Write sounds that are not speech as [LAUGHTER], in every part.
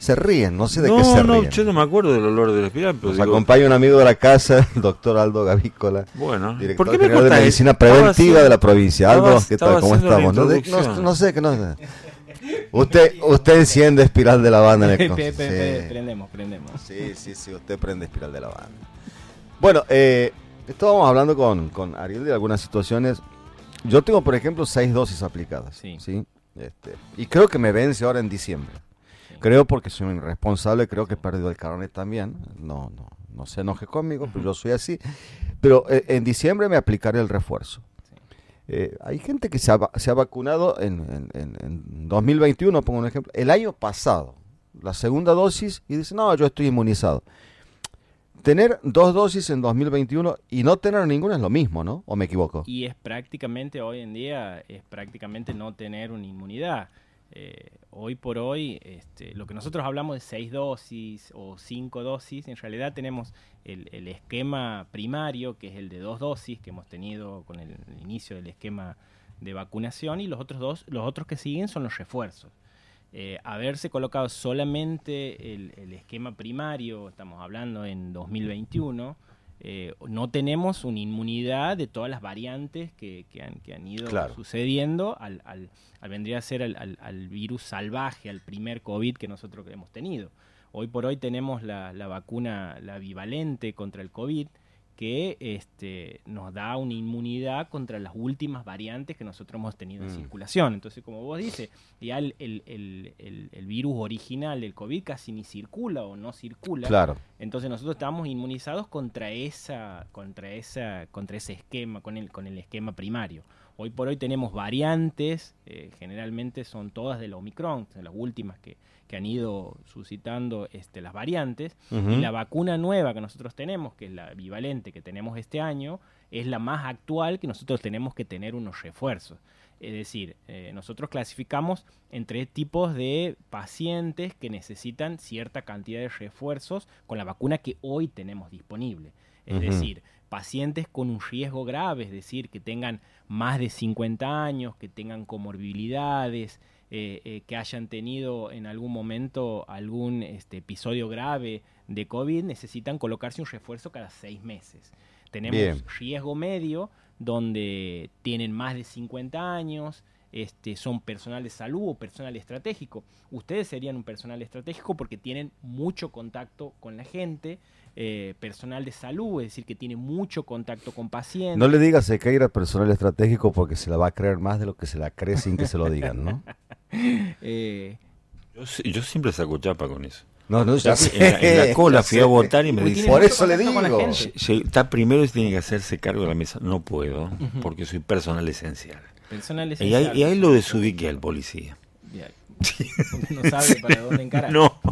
Se ríen, no sé de qué se no, ríen. yo no me acuerdo del olor del espiral. Pero Nos digo, acompaña un amigo de la casa, [LAUGHS] el doctor Aldo Gavícola, bueno, director ¿por qué me general de medicina preventiva haciendo- de la provincia. Aldo, ¿qué tal? ¿Cómo estamos? No, sé, que no sé. Usted, usted enciende espiral de la banda en el [LAUGHS] Pe- con- pe- pe- sí. prendemos, prendemos. Sí, sí, sí, usted prende espiral de la banda. Bueno, eh, estábamos hablando con, con Ariel de algunas situaciones. Yo tengo, por ejemplo, seis dosis aplicadas. Sí. Sí. Este, y creo que me vence ahora en diciembre. Creo porque soy un irresponsable, creo que he perdido el carnet también. No, no, no se enoje conmigo, pero yo soy así. Pero eh, en diciembre me aplicaré el refuerzo. Eh, hay gente que se ha, se ha vacunado en, en- en- en 2021, pongo un ejemplo, el año pasado, la segunda dosis, y dice, no, yo estoy inmunizado. Tener dos dosis en 2021 y no tener ninguna es lo mismo, ¿no? ¿O me equivoco? Y es prácticamente, hoy en día, es prácticamente no tener una inmunidad. Eh, hoy por hoy, este, lo que nosotros hablamos de seis dosis o cinco dosis, en realidad tenemos el, esquema primario, que es el de dos dosis que hemos tenido con el, inicio del esquema de vacunación, y los otros dos, los otros que siguen son los refuerzos. Eh, haberse colocado solamente el, el esquema primario, estamos hablando en 2021, eh, no tenemos una inmunidad de todas las variantes que, que han, que han ido Claro. sucediendo al, al, al vendría a ser al, al- al virus salvaje, al primer COVID que nosotros hemos tenido. Hoy por hoy tenemos la, la vacuna, la bivalente contra el COVID, que este, nos da una inmunidad contra las últimas variantes que nosotros hemos tenido en Mm. circulación. Entonces, como vos dices, ya el, el- el- el- el virus original del COVID casi ni circula o no circula. Claro. Entonces nosotros estamos inmunizados contra esa, contra esa, contra ese esquema, con el, con el esquema primario. Hoy por hoy tenemos variantes, eh, generalmente son todas de la Omicron, son las últimas que, que han ido suscitando este, las variantes. Y la vacuna nueva que nosotros tenemos, que es la bivalente que tenemos este año, es la más actual que nosotros tenemos que tener unos refuerzos. Es decir, eh, nosotros clasificamos en tres tipos de pacientes que necesitan cierta cantidad de refuerzos con la vacuna que hoy tenemos disponible. Es decir, pacientes con un riesgo grave, es decir, que tengan más de 50 años, que tengan comorbilidades, eh, eh, que hayan tenido en algún momento algún este, episodio grave de COVID, necesitan colocarse un refuerzo cada seis meses. Tenemos Bien. riesgo medio, donde tienen más de 50 años, este, son personal de salud o personal estratégico. Ustedes serían un personal estratégico porque tienen mucho contacto con la gente, eh, personal de salud, es decir, que tiene mucho contacto con pacientes. No le digas a Sequeira personal estratégico porque se la va a creer más de lo que se la cree sin que se lo digan, ¿no? [LAUGHS] Eh, Yo, siempre saco chapa con eso. No, no, ya En sé, la, en la [LAUGHS] cola fui a votar y me Porque dice, tiene Por eso le digo. gente. "Lle- está primero y tiene que hacerse cargo de la mesa. No puedo, porque soy personal esencial. personal Y esencial. ahí, y ahí lo desubiqué al policía. Porque no sabe para [LAUGHS] dónde encarar. No. [LAUGHS]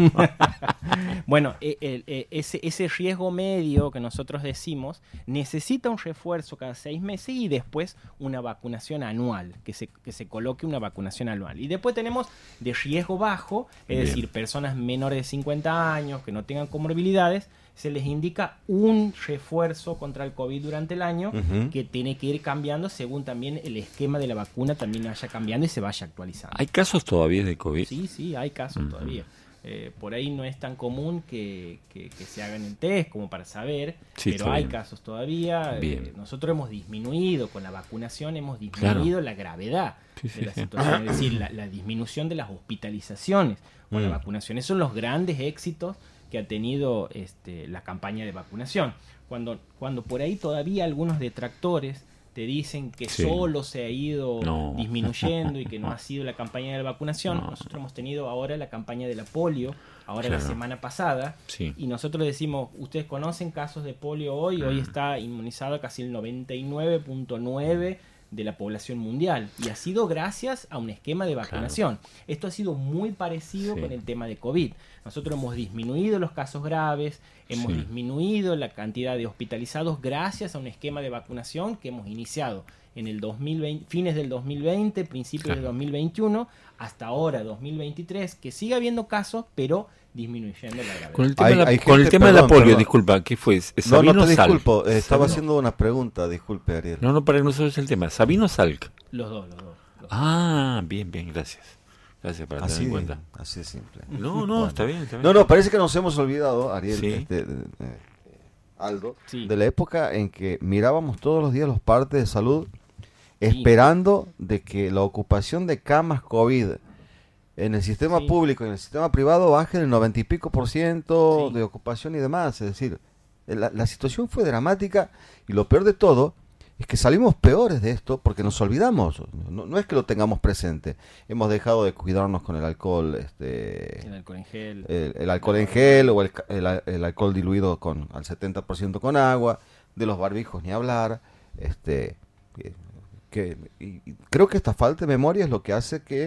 Bueno, e- el- e- ese, ese riesgo medio que nosotros decimos necesita un refuerzo cada seis meses y después una vacunación anual, que se, que se coloque una vacunación anual. Y después tenemos de riesgo bajo, es Bien. decir, personas menores de 50 años que no tengan comorbilidades, se les indica un refuerzo contra el COVID durante el año que tiene que ir cambiando según también el esquema de la vacuna también vaya cambiando y se vaya actualizando. ¿Hay casos todavía de COVID? Sí, sí, hay casos todavía. Eh, por ahí no es tan común que, que- que se hagan el test como para saber, Sí, pero hay bien. casos todavía. Eh, nosotros hemos disminuido, con la vacunación hemos disminuido la gravedad Sí, sí, de la situación, es decir, la, la disminución de las hospitalizaciones con la Mm. vacunación. Esos son los grandes éxitos que ha tenido este, la campaña de vacunación. Cuando, cuando por ahí todavía algunos detractores te dicen que Sí. solo se ha ido No. disminuyendo y que no [LAUGHS] ha sido la campaña de la vacunación. No. Nosotros hemos tenido ahora la campaña de la polio, ahora la semana pasada, Sí. y nosotros decimos, ustedes conocen casos de polio hoy, hoy está inmunizado casi el 99.9 de la población mundial y ha sido gracias a un esquema de vacunación. Esto ha sido muy parecido Sí. con el tema de COVID. Nosotros hemos disminuido los casos graves, hemos Sí. disminuido la cantidad de hospitalizados gracias a un esquema de vacunación que hemos iniciado en el 2020, fines del 2020, principios del Claro. 2021, hasta ahora 2023, que sigue habiendo casos, pero disminuyendo la gravedad. Con el tema, Hay- de, la, hay con el gente- tema de la perdón, polio, perdón. disculpa, ¿qué fue? No, ¿Sabino no te Salk? disculpo, eh, estaba Sabino- haciendo una pregunta, disculpe Ariel. No, no, para no sabes el tema. ¿Sabino Salk? Los dos, los dos. los. Ah, bien, bien, gracias. Gracias por Así, tener en cuenta. así de simple. No, no, Bueno. está bien, está bien. No, no, parece que nos hemos olvidado, Ariel, Sí. este, de- de- Aldo, Sí. de la época en que mirábamos todos los días los partes de salud esperando de que la ocupación de camas COVID en el sistema Sí. público y en el sistema privado baje del 90 y pico por ciento Sí. de ocupación y demás. Es decir, la, la situación fue dramática y lo peor de todo es que salimos peores de esto porque nos olvidamos. No, no es que lo tengamos presente. Hemos dejado de cuidarnos con el alcohol, este, El alcohol en gel. el, el alcohol en gel o el, el el alcohol diluido con al 70% con agua, de los barbijos ni hablar, este que, y- y creo que esta falta de memoria es lo que hace que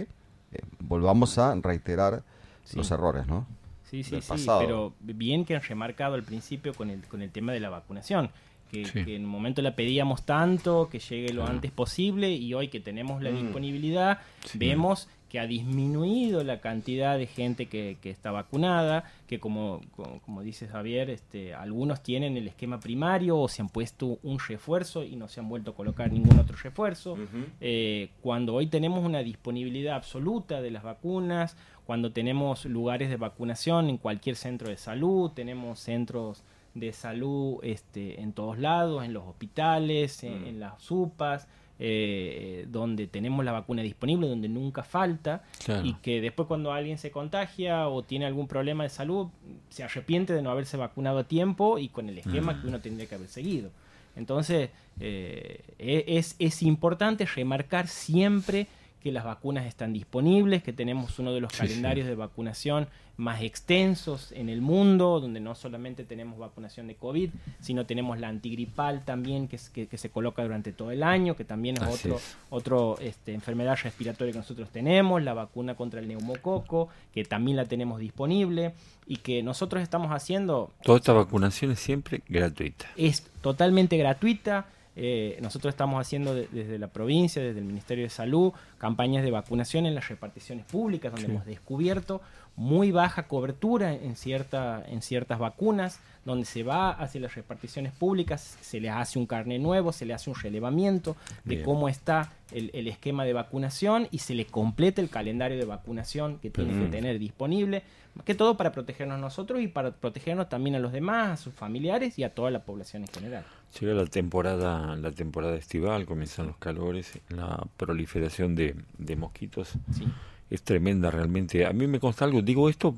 eh, volvamos a reiterar Sí. los errores, ¿no? Sí, sí, del sí, pasado. pero bien que han remarcado al principio con el, con el tema de la vacunación, que, Sí. que en un momento la pedíamos tanto, que llegue lo Claro. antes posible y hoy que tenemos la Mm. disponibilidad, Sí. vemos que ha disminuido la cantidad de gente que, que está vacunada, que como, como, como dice Javier, este, algunos tienen el esquema primario o se han puesto un refuerzo y no se han vuelto a colocar ningún otro refuerzo. Eh, cuando hoy tenemos una disponibilidad absoluta de las vacunas, cuando tenemos lugares de vacunación en cualquier centro de salud, tenemos centros de salud este, en todos lados, en los hospitales, en, Mm. en las UPAs, eh, donde tenemos la vacuna disponible, donde nunca falta, Claro. y que después cuando alguien se contagia o tiene algún problema de salud, se arrepiente de no haberse vacunado a tiempo y con el esquema Mm. que uno tendría que haber seguido. Entonces, eh, e- es, es importante remarcar siempre que las vacunas están disponibles, que tenemos uno de los Sí, calendarios de vacunación más extensos en el mundo, donde no solamente tenemos vacunación de COVID, sino tenemos la antigripal también que, es- que, que se coloca durante todo el año, que también es Así otro, es. otro este, enfermedad respiratoria que nosotros tenemos, la vacuna contra el neumococo, que también la tenemos disponible y que nosotros estamos haciendo Toda esta vacunación es siempre gratuita. es totalmente gratuita. Eh, nosotros estamos haciendo de- desde la provincia, desde el Ministerio de Salud, campañas de vacunación en las reparticiones públicas, donde Sí. hemos descubierto muy baja cobertura en, cierta, en ciertas vacunas, donde se va hacia las reparticiones públicas, se les hace un carnet nuevo, se le hace un relevamiento de Bien. cómo está el, el esquema de vacunación y se le completa el calendario de vacunación que tiene que tener disponible, más que todo para protegernos nosotros y para protegernos también a los demás, a sus familiares y a toda la población en general. Llega la temporada, la temporada estival, comienzan los calores, la proliferación de, de mosquitos Sí. Es tremenda realmente. A mí me consta algo, digo esto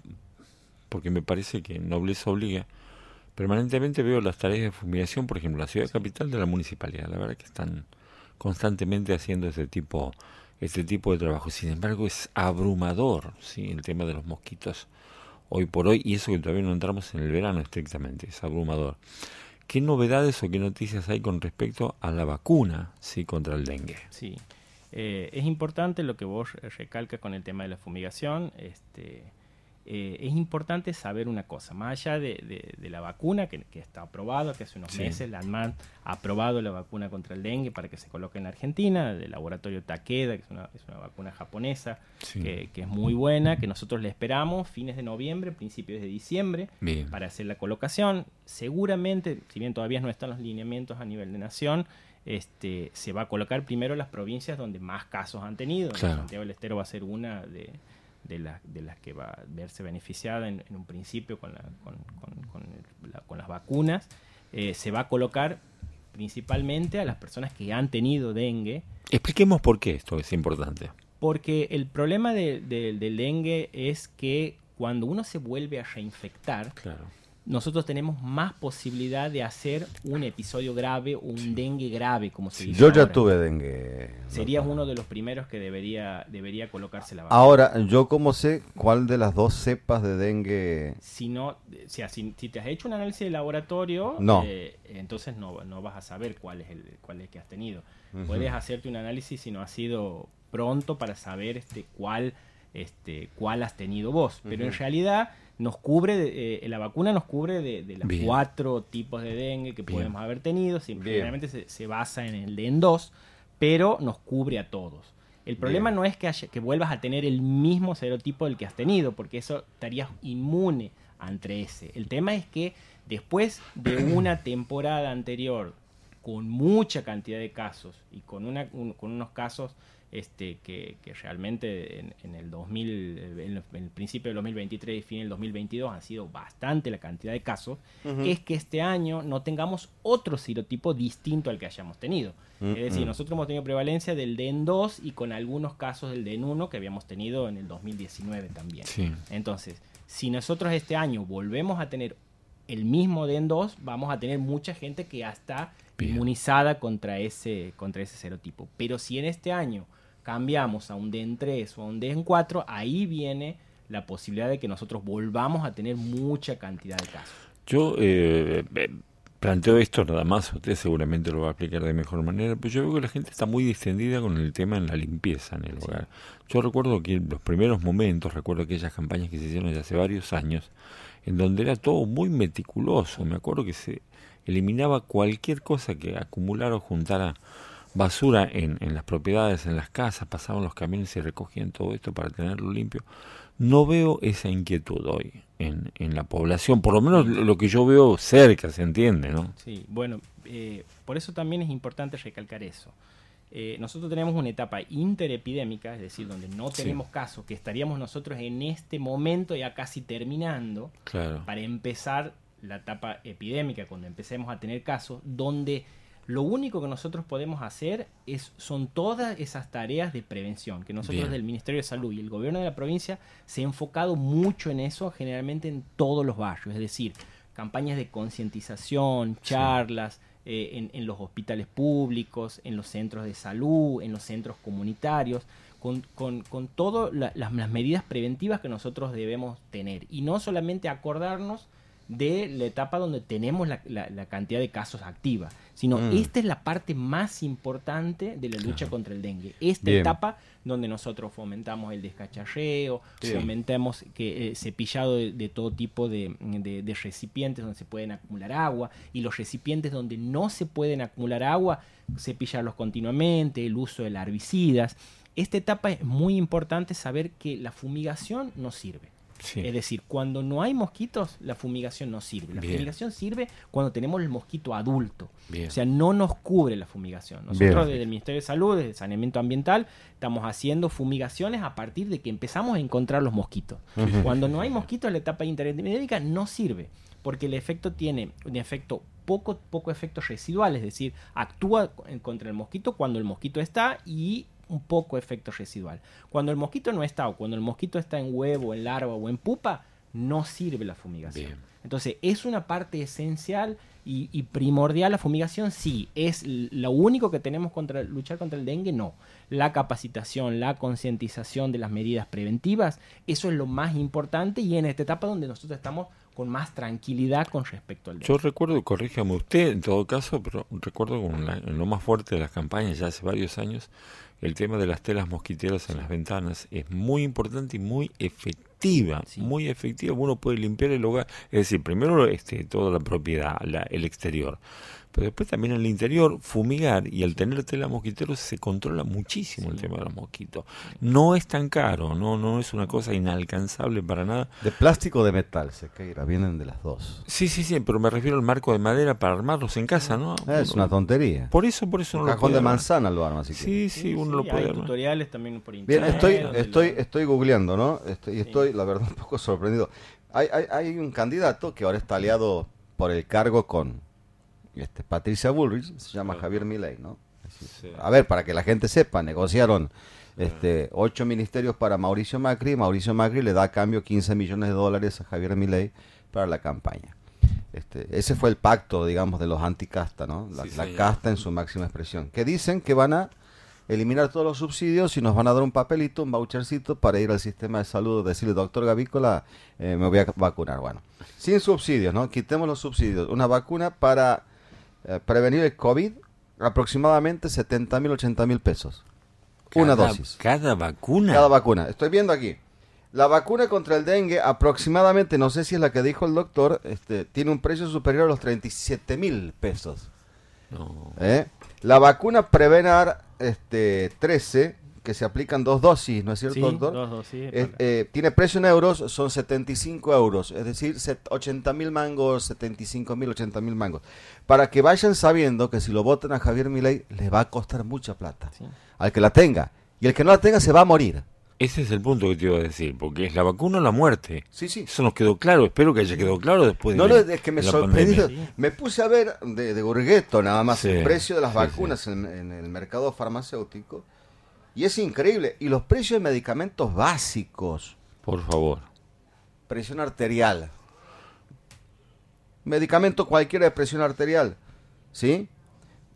porque me parece que nobleza obliga. Permanentemente veo las tareas de fumigación, por ejemplo, la ciudad capital de la municipalidad. La verdad que están constantemente haciendo este tipo, este tipo de trabajo. Sin embargo, es abrumador, sí, el tema de los mosquitos hoy por hoy y eso que todavía no entramos en el verano estrictamente, es abrumador. ¿Qué novedades o qué noticias hay con respecto a la vacuna, sí, contra el dengue? Sí. Eh, es importante lo que vos recalcas con el tema de la fumigación. Este, eh, es importante saber una cosa, más allá de, de- de la vacuna que, que está aprobada, que hace unos Sí. meses la ANMAT ha aprobado la vacuna contra el dengue para que se coloque en Argentina, del laboratorio Takeda, que es una, es una vacuna japonesa, Sí. que, que es muy buena, que nosotros le esperamos fines de noviembre, principios de diciembre, Bien. para hacer la colocación. Seguramente, si bien todavía no están los lineamientos a nivel de nación, este, se va a colocar primero las provincias donde más casos han tenido. Claro. Santiago del Estero va a ser una de, de, la- de las que va a verse beneficiada en, en un principio con, la- con, con- la- con las vacunas. Eh, se va a colocar principalmente a las personas que han tenido dengue, Expliquemos por qué esto es importante. porque el problema de- de- del dengue es que cuando uno se vuelve a reinfectar, Claro. Nosotros tenemos más posibilidad de hacer un episodio grave o un dengue grave, como se dice. Yo ya tuve dengue. Serías uno de los primeros que debería, debería colocarse la vacuna. Ahora, ¿yo cómo sé cuál de las dos cepas de dengue? Si no, o sea, si, si te has hecho un análisis de laboratorio, No. eh, entonces no, no vas a saber cuál es el cuál es que has tenido. Puedes hacerte un análisis si no has sido pronto para saber este cuál este cuál has tenido vos. Pero en realidad nos cubre, eh, la vacuna nos cubre de, de los Bien. cuatro tipos de dengue que Bien. podemos haber tenido. Simplemente se, se basa en el DEN 2, pero nos cubre a todos. El problema Bien. no es que, haya- que vuelvas a tener el mismo serotipo del que has tenido, porque eso estarías inmune ante ese. El tema es que después de [COUGHS] una temporada anterior con mucha cantidad de casos y con, una, un- con unos casos este, que, realmente en, el 2000, en el, principio del 2023 y fin del 2022 han sido bastante la cantidad de casos, es que este año no tengamos otro serotipo distinto al que hayamos tenido. Es decir, nosotros hemos tenido prevalencia del DN2 y con algunos casos del DN1 que habíamos tenido en el 2019 también. Entonces, si nosotros este año volvemos a tener el mismo DN2, vamos a tener mucha gente que ya está inmunizada contra ese, contra ese serotipo. Pero si en este año cambiamos a un DN3 o a un DN4, ahí viene la posibilidad de que nosotros volvamos a tener mucha cantidad de casos. Yo eh, eh, planteo esto nada más, usted seguramente lo va a explicar de mejor manera, pero yo veo que la gente está muy distendida con el tema en la limpieza en el hogar. Yo recuerdo que en los primeros momentos, recuerdo aquellas campañas que se hicieron ya hace varios años, en donde era todo muy meticuloso. Me acuerdo que se eliminaba cualquier cosa que acumulara o juntara basura en, en las propiedades, en las casas, pasaban los camiones y recogían todo esto para tenerlo limpio. No veo esa inquietud hoy en, en la población, por lo menos lo que yo veo cerca, se entiende, ¿no? Sí, bueno, eh, por eso también es importante recalcar eso. Eh, nosotros tenemos una etapa interepidémica, es decir, donde no tenemos casos, que estaríamos nosotros en este momento ya casi terminando, para empezar la etapa epidémica, cuando empecemos a tener casos, donde lo único que nosotros podemos hacer es, son todas esas tareas de prevención, que nosotros del Ministerio de Salud y el gobierno de la provincia se ha enfocado mucho en eso, generalmente en todos los barrios, es decir, campañas de concientización, charlas, eh, en, los hospitales públicos, en los centros de salud, en los centros comunitarios, con, con, todas las medidas preventivas que nosotros debemos tener. Y no solamente acordarnos de la etapa donde tenemos la, la, cantidad de casos activa, sino mm. esta es la parte más importante de la lucha contra el dengue. Esta etapa donde nosotros fomentamos el descacharreo, fomentamos que eh, cepillado de, todo tipo de, de, recipientes donde se pueden acumular agua y los recipientes donde no se pueden acumular agua, cepillarlos continuamente, el uso de herbicidas. Esta etapa es muy importante saber que la fumigación no sirve. Es decir, cuando no hay mosquitos, la fumigación no sirve. La fumigación sirve cuando tenemos el mosquito adulto. O sea, no nos cubre la fumigación. Nosotros desde el Ministerio de Salud, desde el Saneamiento Ambiental, estamos haciendo fumigaciones a partir de que empezamos a encontrar los mosquitos. Cuando no hay mosquitos, la etapa intermédica no sirve, porque el efecto tiene un efecto poco, poco efecto residual, es decir, actúa contra el mosquito cuando el mosquito está y un poco efecto residual. Cuando el mosquito no está o cuando el mosquito está en huevo, en larva o en pupa, no sirve la fumigación. Entonces, es una parte esencial y, primordial la fumigación, sí. ¿Es lo único que tenemos contra luchar contra el dengue? No. La capacitación, la concientización de las medidas preventivas, eso es lo más importante y en esta etapa donde nosotros estamos con más tranquilidad con respecto al dengue. Yo recuerdo, corríjame usted en todo caso, pero recuerdo con lo más fuerte de las campañas ya hace varios años, el tema de las telas mosquiteras en las ventanas es muy importante y muy efectiva, muy efectiva. Uno puede limpiar el hogar, es decir, primero este, toda la propiedad, el exterior, pero después también en el interior fumigar y al tener tela mosquitero se controla muchísimo el tema de los mosquitos. No es tan caro, no no es una cosa inalcanzable para nada. De plástico o de metal, se caerá, vienen de las dos. Sí, sí, sí, pero me refiero al marco de madera para armarlos en casa, ¿no? Es una tontería. Por eso, por eso Un no cajón de manzana lo arma, así Sí, sí, uno lo puede hay tutoriales también por internet. Bien, estoy estoy estoy googleando, ¿no? Este, y estoy la verdad [LAUGHS] un poco sorprendido. Hay, hay, hay un candidato que ahora está aliado por el cargo con este, Patricia Bullrich, se llama Javier Milei, ¿no? A ver, para que la gente sepa, negociaron este, ocho ministerios para Mauricio Macri, Mauricio Macri le da a cambio 15 millones de dólares a Javier Milei para la campaña. Este, ese fue el pacto, digamos, de los anticasta, ¿no? La, la casta en su máxima expresión. Que dicen que van a eliminar todos los subsidios y nos van a dar un papelito, un vouchercito para ir al sistema de salud, decirle, doctor Gavícola, eh, me voy a vacunar. Bueno, sin subsidios, ¿no? Quitemos los subsidios. Una vacuna para eh, prevenir el COVID, aproximadamente 70 mil, 80 mil pesos. Una dosis. ¿Cada vacuna? Cada vacuna. Estoy viendo aquí. La vacuna contra el dengue, aproximadamente, no sé si es la que dijo el doctor, este, tiene un precio superior a los 37 mil pesos. ¿Eh? La vacuna Prevenar este, 13 que se aplican dos dosis, ¿no es cierto, doctor? Dos dosis. Eh, tiene precio en euros, son 75 euros, es decir, 80 mil mangos, 75 mil, 80 mil mangos. Para que vayan sabiendo que si lo votan a Javier Milei, le va a costar mucha plata. Al que la tenga. Y el que no la tenga se va a morir. Ese es el punto que te iba a decir, porque es la vacuna o la muerte. Sí, sí. Eso nos quedó claro, espero que haya quedado claro después No, de, no, es que me sorprendió. Me puse a ver de, de Gurgueto nada más Sí, el precio de las sí, vacunas En, en el mercado farmacéutico. Y es increíble. Y los precios de medicamentos básicos. Por favor. Presión arterial. Medicamento cualquiera de presión arterial. ¿Sí?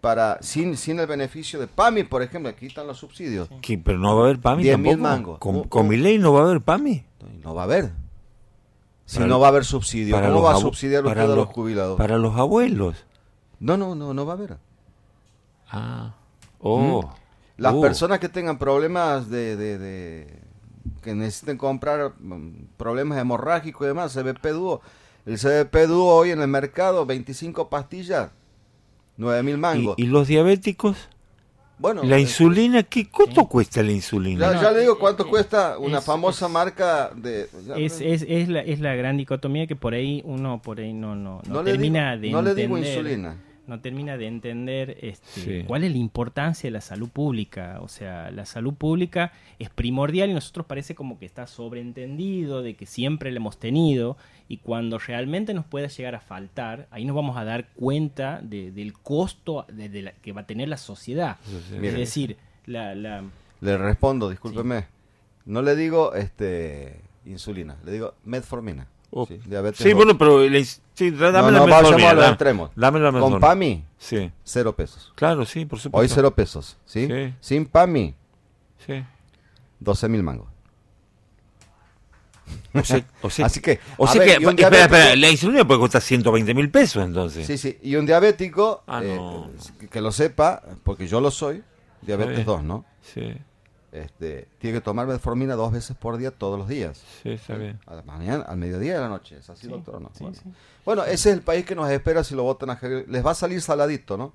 Para, sin, sin el beneficio de PAMI, por ejemplo, aquí están los subsidios. ¿Qué? ¿Pero no va a haber PAMI 10.000 tampoco? mangos. ¿Con, con mi ley no va a haber PAMI? No va a haber. Si Para no va a haber subsidio, para ¿cómo los va a subsidiar usted a los los- jubilados? Para los abuelos. No, no, no, no va a haber. Ah. Oh. Las Oh. personas que tengan problemas de, de- de- que necesiten comprar mm, problemas hemorrágicos y demás, CBP Duo. El CBP Duo hoy en el mercado, 25 pastillas, 9 mil mangos. ¿Y, y los diabéticos? bueno, ¿La eh, insulina? ¿Qué cuánto cuesta la insulina? Ya, ya le digo cuánto Eh, cuesta una es- famosa es- marca de... ya- Es, es, es, la, es la gran dicotomía que por ahí uno por ahí no, no, no, no le termina digo, de no le digo entender. insulina. No termina de entender este, Sí. cuál es la importancia de la salud pública. O sea, la salud pública es primordial y nosotros parece como que está sobreentendido, de que siempre la hemos tenido, y cuando realmente nos pueda llegar a faltar, ahí nos vamos a dar cuenta de- del costo de, de la- que va a tener la sociedad. Sí. Es decir, la, la, Le respondo, discúlpeme. No le digo este insulina, le digo metformina. Oh. Sí, diabetes Sí, bueno, pero ins- sí, dame no, la no metformina, dame- extremos. Dame la Con metformina. PAMI, Sí, cero pesos. claro, sí, por supuesto. Hoy cero pesos, ¿sí? Sí. Sin PAMI, Sí. 12 mil mangos. O sea, o sea- [LAUGHS] Así que, o sea ver, que, espera, espera, la insulina puede costar 120 mil pesos entonces. Sí, sí. Y un diabético, Ah, eh, que, lo sepa, porque yo lo soy, diabetes bien. 2, ¿no? Sí, Este, tiene que tomar metformina dos veces por día, todos los días. sí, está bien. A la mañana, al mediodía y a la noche. ¿Es así, Sí, doctor? o no? sí, bueno. sí. Bueno, ese es el país que nos espera si lo votan a Javier. Les va a salir saladito, ¿no?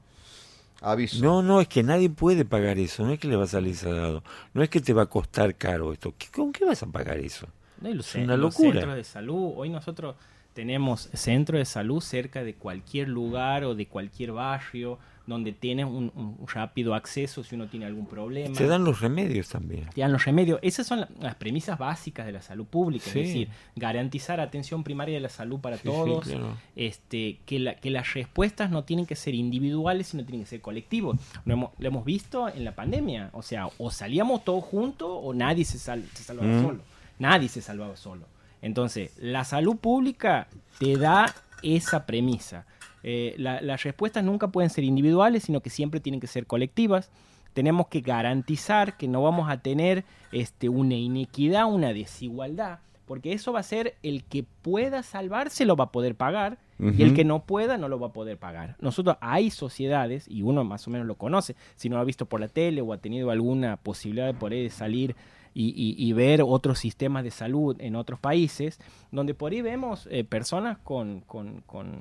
Aviso. No, no, es que nadie puede pagar eso, no es que le va a salir salado, no es que te va a costar caro esto. ¿Qué- ¿Con qué vas a pagar eso? No, y los, Es una los locura. centros de salud. Hoy nosotros tenemos centros de salud cerca de cualquier lugar o de cualquier barrio donde tienes un, un rápido acceso si uno tiene algún problema. Te dan los remedios también. Te dan los remedios. Esas son la- las premisas básicas de la salud pública, Sí. es decir, garantizar atención primaria de la salud para Sí, sí, todos, claro. este, que, la- que las respuestas no tienen que ser individuales, sino tienen que ser colectivos. Lo hemos, lo hemos visto en la pandemia, o sea, o salíamos todos juntos o nadie se, sal- se salvaba Mm. solo. Nadie se salvaba solo. Entonces, la salud pública te da esa premisa. Eh, la- las respuestas nunca pueden ser individuales, sino que siempre tienen que ser colectivas. Tenemos que garantizar que no vamos a tener este, una inequidad, una desigualdad, porque eso va a ser el que pueda salvarse lo va a poder pagar y el que no pueda no lo va a poder pagar. Nosotros hay sociedades, y uno más o menos lo conoce, si no lo ha visto por la tele o ha tenido alguna posibilidad de de salir y, y- y ver otros sistemas de salud en otros países, donde por ahí vemos eh, personas con, con, con,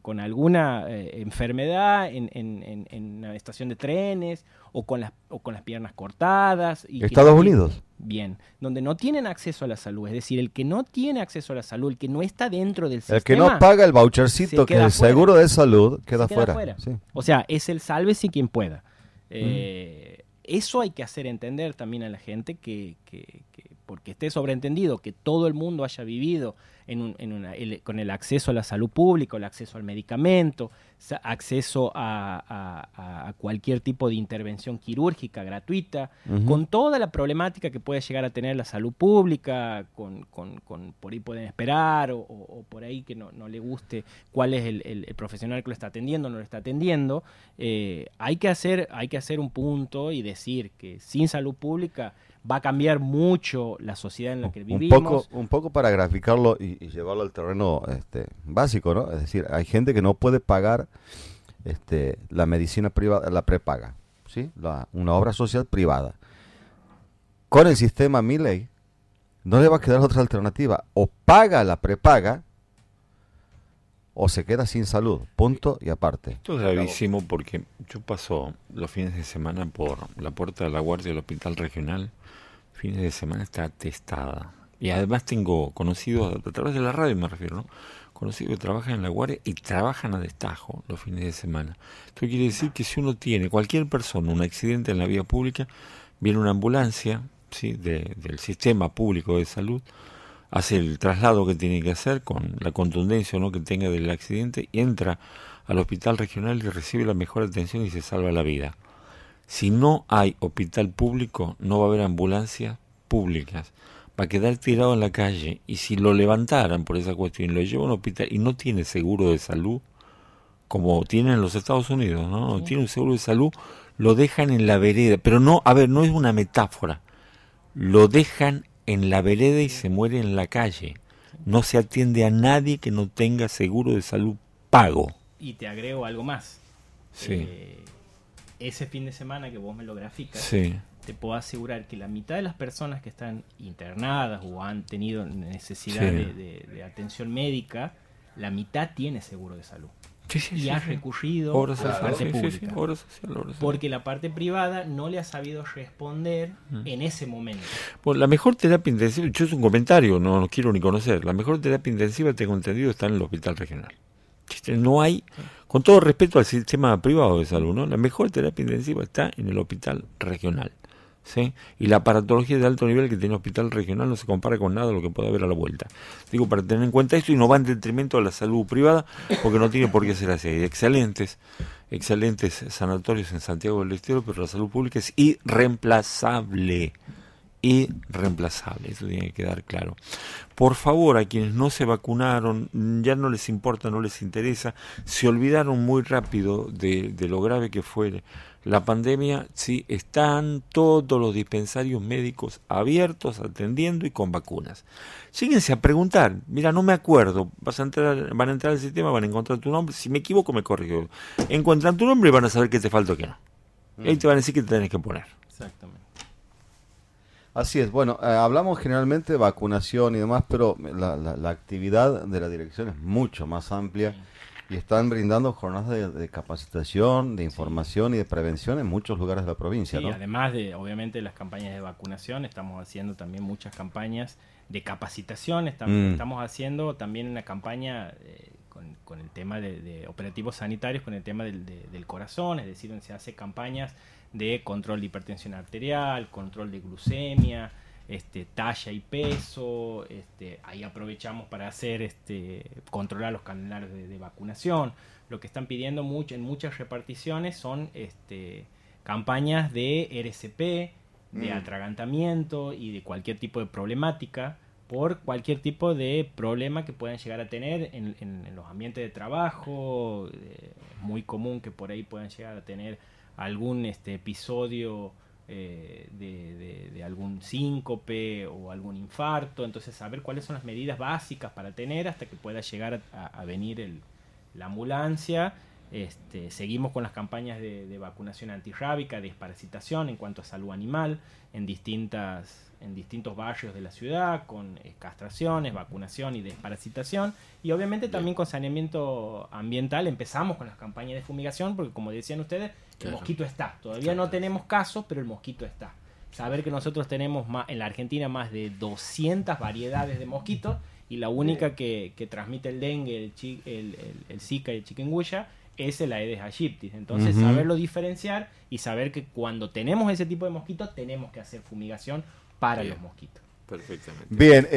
con- alguna eh, enfermedad en, en- en- en una estación de trenes o con las, o con las piernas cortadas. Y Estados Unidos. Bien, donde no tienen acceso a la salud, es decir, el que no tiene acceso a la salud, el que no está dentro del El sistema. que no paga el vouchercito, que el seguro de salud, queda, queda fuera. fuera. Sí. O sea, es el sálvese quien pueda. Eh, Eso hay que hacer entender también a la gente que, que- que- porque esté sobreentendido que todo el mundo haya vivido en un- en una- el- con el acceso a la salud pública, el acceso al medicamento, acceso a, a- a- a cualquier tipo de intervención quirúrgica gratuita, con toda la problemática que puede llegar a tener la salud pública, con, con- con- por ahí pueden esperar, o, o- o por ahí que no, no le guste cuál es el, el- el profesional que lo está atendiendo, no lo está atendiendo, eh, hay, que hacer, hay que hacer un punto y decir que sin salud pública va a cambiar mucho la sociedad en la que un vivimos. poco, un poco para graficarlo y, y llevarlo al terreno este, básico, ¿no? Es decir, hay gente que no puede pagar este, la medicina privada, la prepaga, ¿sí? La- una obra social privada. Con el sistema Milley no le va a quedar otra alternativa. O paga la prepaga o se queda sin salud. Punto y aparte. Esto es gravísimo porque yo paso los fines de semana por la puerta de la guardia del hospital regional. Fines de semana está atestada. Y además tengo conocidos, a través de la radio me refiero, ¿no? Conocidos que trabajan en la guardia y trabajan a destajo los fines de semana. Esto quiere decir que si uno tiene, cualquier persona, un accidente en la vía pública, viene una ambulancia ¿sí? del sistema público de salud, hace el traslado que tiene que hacer con la contundencia ¿no? que tenga del accidente, y entra al hospital regional y recibe la mejor atención y se salva la vida. Si no hay hospital público, no va a haber ambulancias públicas. Va a quedar tirado en la calle y si lo levantaran por esa cuestión y lo llevan a un hospital y no tiene seguro de salud, como tienen en los Estados Unidos, ¿no? no Tiene un seguro de salud, lo dejan en la vereda. Pero no, a ver, no es una metáfora. Lo dejan en la vereda y se muere en la calle. No se atiende a nadie que no tenga seguro de salud pago. Y te agrego algo más. Sí. Eh, ese fin de semana que vos me lo graficas, sí. Te puedo asegurar que la mitad de las personas que están internadas o han tenido necesidad de, de atención médica, la mitad tiene seguro de salud y ha recurrido a la parte pública. porque la parte privada no le ha sabido responder mm. en ese momento. Pues la mejor terapia intensiva, yo es un comentario, no, no quiero ni conocer, la mejor terapia intensiva, tengo entendido, está en el hospital regional. No hay, con todo respeto al sistema privado de salud, ¿no? la mejor terapia intensiva está en el hospital regional. Y la aparatología de alto nivel que tiene el hospital regional no se compara con nada de lo que puede haber a la vuelta. Digo, para tener en cuenta esto y no va en detrimento de la salud privada, porque no tiene por qué ser así. Hay excelentes, excelentes sanatorios en Santiago del Estero, pero la salud pública es irreemplazable irreemplazable, eso tiene que quedar claro. Por favor, a quienes no se vacunaron, ya no les importa, no les interesa, se olvidaron muy rápido de, de lo grave que fue la pandemia, sí, están todos los dispensarios médicos abiertos, atendiendo y con vacunas. Síguense a preguntar, mira, no me acuerdo, vas a entrar, van a entrar al sistema, van a encontrar tu nombre, si me equivoco me corrijo. Encuentran tu nombre y van a saber qué te falta o qué no. Y ahí te van a decir qué te tenés que poner. Exactamente. Así es, bueno, eh, hablamos generalmente de vacunación y demás, pero la, la, actividad de la dirección es mucho más amplia. Y están brindando jornadas de, capacitación, de información y de prevención en muchos lugares de la provincia. Sí, además de, obviamente, las campañas de vacunación, estamos haciendo también muchas campañas de capacitación. Estamos, mm. estamos haciendo también una campaña eh, con, el tema de, operativos sanitarios, con el tema del, del corazón, es decir, donde se hace campañas de control de hipertensión arterial, control de glucemia, este, talla y peso, este, ahí aprovechamos para hacer, este, controlar los calendarios de, vacunación. Lo que están pidiendo mucho, en muchas reparticiones son este, campañas de RCP, de mm. atragantamiento y de cualquier tipo de problemática por cualquier tipo de problema que puedan llegar a tener en, los ambientes de trabajo, eh, muy común que por ahí puedan llegar a tener algún este, episodio eh, de, algún síncope o algún infarto, entonces saber cuáles son las medidas básicas para tener hasta que pueda llegar a, venir el, la ambulancia. Este, seguimos con las campañas de, vacunación antirrábica, desparasitación en cuanto a salud animal en, distintas, en distintos barrios de la ciudad, con castraciones, vacunación y desparasitación. Y obviamente también con saneamiento ambiental empezamos con las campañas de fumigación, porque como decían ustedes, el mosquito está. Todavía no tenemos casos, pero el mosquito está. Saber que nosotros tenemos más, en la Argentina más de 200 variedades de mosquitos y la única que, transmite el dengue, el, el, el, Zika y el chikungunya es el Aedes aegypti. Entonces, saberlo diferenciar y saber que cuando tenemos ese tipo de mosquitos tenemos que hacer fumigación para los mosquitos. Perfectamente. Bien, eh,